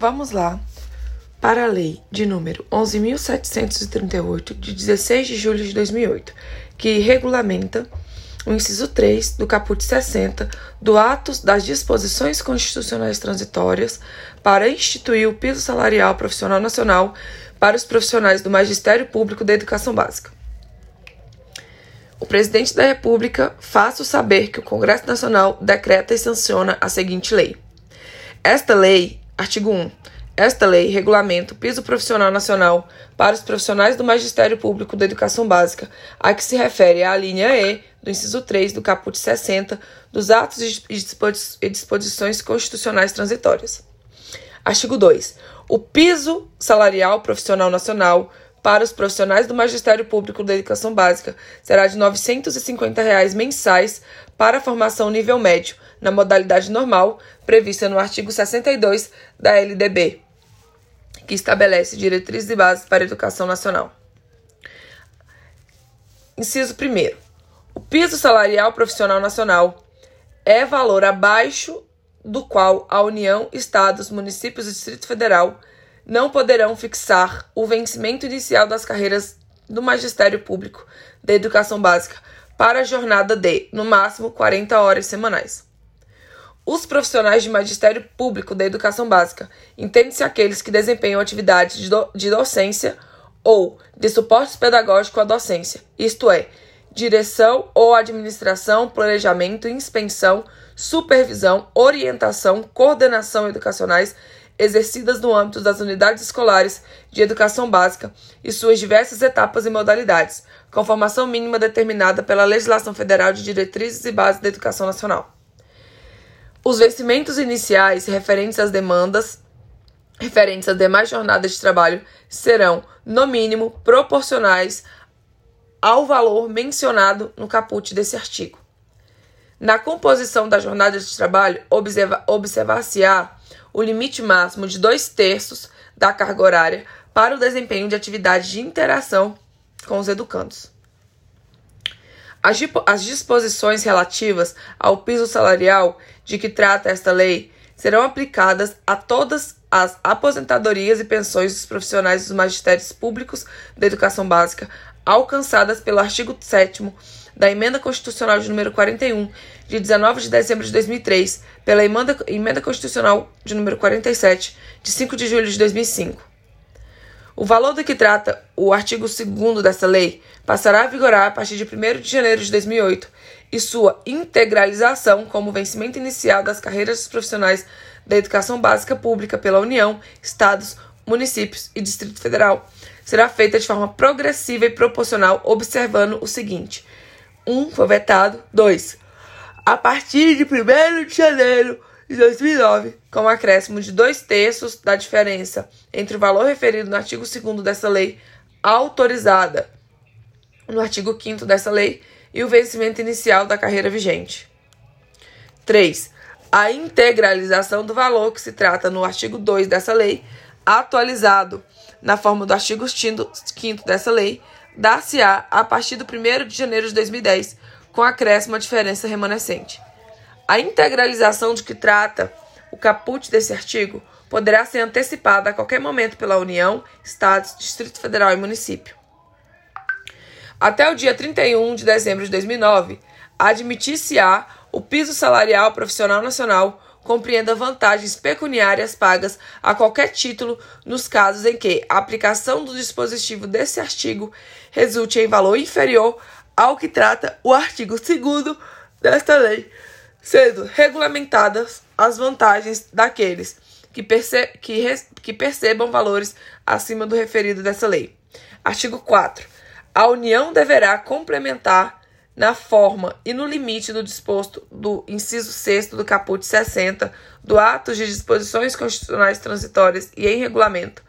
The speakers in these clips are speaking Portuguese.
Vamos lá para a Lei de número 11.738, de 16 de julho de 2008, que regulamenta o inciso 3 do caput 60 do Atos das Disposições Constitucionais Transitórias para instituir o piso salarial profissional nacional para os profissionais do Magistério Público da Educação Básica. O presidente da República faça saber que o Congresso Nacional decreta e sanciona a seguinte lei. Esta lei, artigo 1, esta lei regulamenta o piso profissional nacional para os profissionais do Magistério Público da Educação Básica, a que se refere à linha E do inciso 3 do caput 60 dos atos e disposições constitucionais transitórias. Artigo 2. O piso salarial profissional nacional para os profissionais do Magistério Público da Educação Básica será de 950 reais mensais para a formação nível médio, na modalidade normal, prevista no artigo 62 da LDB, que estabelece diretrizes e bases para a educação nacional. Inciso 1. O piso salarial profissional nacional é valor abaixo do qual a União, Estados, municípios e Distrito Federal não poderão fixar o vencimento inicial das carreiras do magistério público da educação básica para a jornada de, no máximo, 40 horas semanais. Os profissionais de magistério público da educação básica entendem-se aqueles que desempenham atividades de, do, de docência ou de suporte pedagógico à docência, isto é, direção ou administração, planejamento, inspeção, supervisão, orientação, coordenação educacionais exercidas no âmbito das unidades escolares de educação básica e suas diversas etapas e modalidades, com formação mínima determinada pela legislação federal de diretrizes e bases da educação nacional. Os vencimentos iniciais referentes às demandas referentes às demais jornadas de trabalho serão, no mínimo, proporcionais ao valor mencionado no caput desse artigo. Na composição da jornada de trabalho, observa, observar-se-á o limite máximo de dois terços da carga horária para o desempenho de atividades de interação com os educandos. As, as disposições relativas ao piso salarial de que trata esta lei serão aplicadas a todas as aposentadorias e pensões dos profissionais dos magistérios públicos da educação básica alcançadas pelo artigo 7 da Emenda Constitucional de número 41, de 19 de dezembro de 2003, pela Emenda, Emenda Constitucional de número 47, de 5 de julho de 2005. O valor do que trata o artigo 2 dessa lei passará a vigorar a partir de 1 de janeiro de 2008 e sua integralização como vencimento inicial das carreiras dos profissionais da educação básica pública pela União, Estados, municípios e Distrito Federal será feita de forma progressiva e proporcional, observando o seguinte: 1. Um, foi vetado. 2. A partir de 1 de janeiro de 2009, com um acréscimo de dois terços da diferença entre o valor referido no artigo 2 dessa lei, autorizada no artigo 5 dessa lei, e o vencimento inicial da carreira vigente. 3. A integralização do valor que se trata no artigo 2 dessa lei, atualizado na forma do artigo 5 dessa lei, dar-se-á a partir do 1 de janeiro de 2010, com acréscimo à diferença remanescente. A integralização de que trata o caput desse artigo poderá ser antecipada a qualquer momento pela União, Estados, Distrito Federal e município. Até o dia 31 de dezembro de 2009, admitir-se-á o piso salarial profissional nacional compreenda vantagens pecuniárias pagas a qualquer título nos casos em que a aplicação do dispositivo desse artigo resulte em valor inferior ao que trata o artigo 2 desta lei, sendo regulamentadas as vantagens daqueles que, perce que, que percebam valores acima do referido dessa lei. Artigo 4. A União deverá complementar na forma e no limite do disposto do inciso 6 do caput 60 do Ato de Disposições Constitucionais Transitórias e em Regulamento,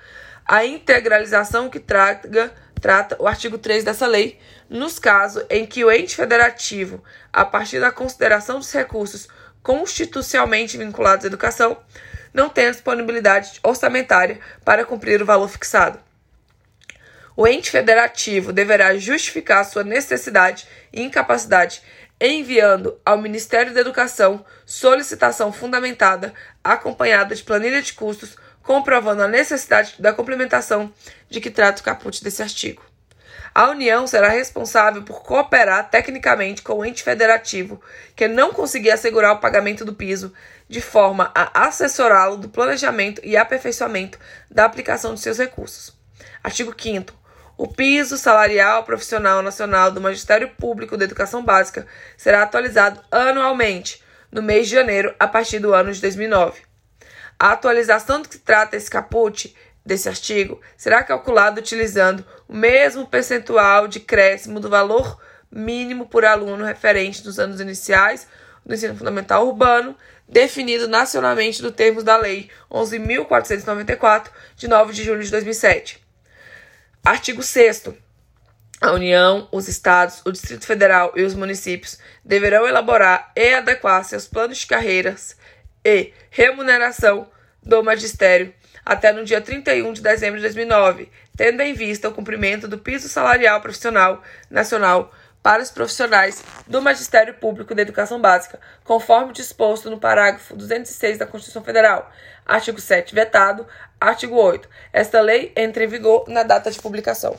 a integralização que traga, trata o artigo 3 dessa lei, nos casos em que o ente federativo, a partir da consideração dos recursos constitucionalmente vinculados à educação, não tenha disponibilidade orçamentária para cumprir o valor fixado. O ente federativo deverá justificar sua necessidade e incapacidade enviando ao Ministério da Educação solicitação fundamentada, acompanhada de planilha de custos, comprovando a necessidade da complementação de que trata o caput desse artigo. A União será responsável por cooperar tecnicamente com o ente federativo que não conseguir assegurar o pagamento do piso, de forma a assessorá-lo do planejamento e aperfeiçoamento da aplicação de seus recursos. Artigo 5. O piso salarial profissional nacional do Magistério Público da Educação Básica será atualizado anualmente, no mês de janeiro, a partir do ano de 2009. A atualização do que trata esse caput desse artigo será calculada utilizando o mesmo percentual de crescimento do valor mínimo por aluno referente nos anos iniciais do ensino fundamental urbano, definido nacionalmente no termos da Lei 11.494, de 9 de julho de 2007. Artigo 6 a União, os Estados, o Distrito Federal e os municípios deverão elaborar e adequar seus planos de carreiras e remuneração do magistério até no dia 31 de dezembro de 2009, tendo em vista o cumprimento do piso salarial profissional nacional para os profissionais do Magistério Público da Educação Básica, conforme disposto no parágrafo 206 da Constituição Federal. Artigo 7 vetado. Artigo 8. Esta lei entra em vigor na data de publicação.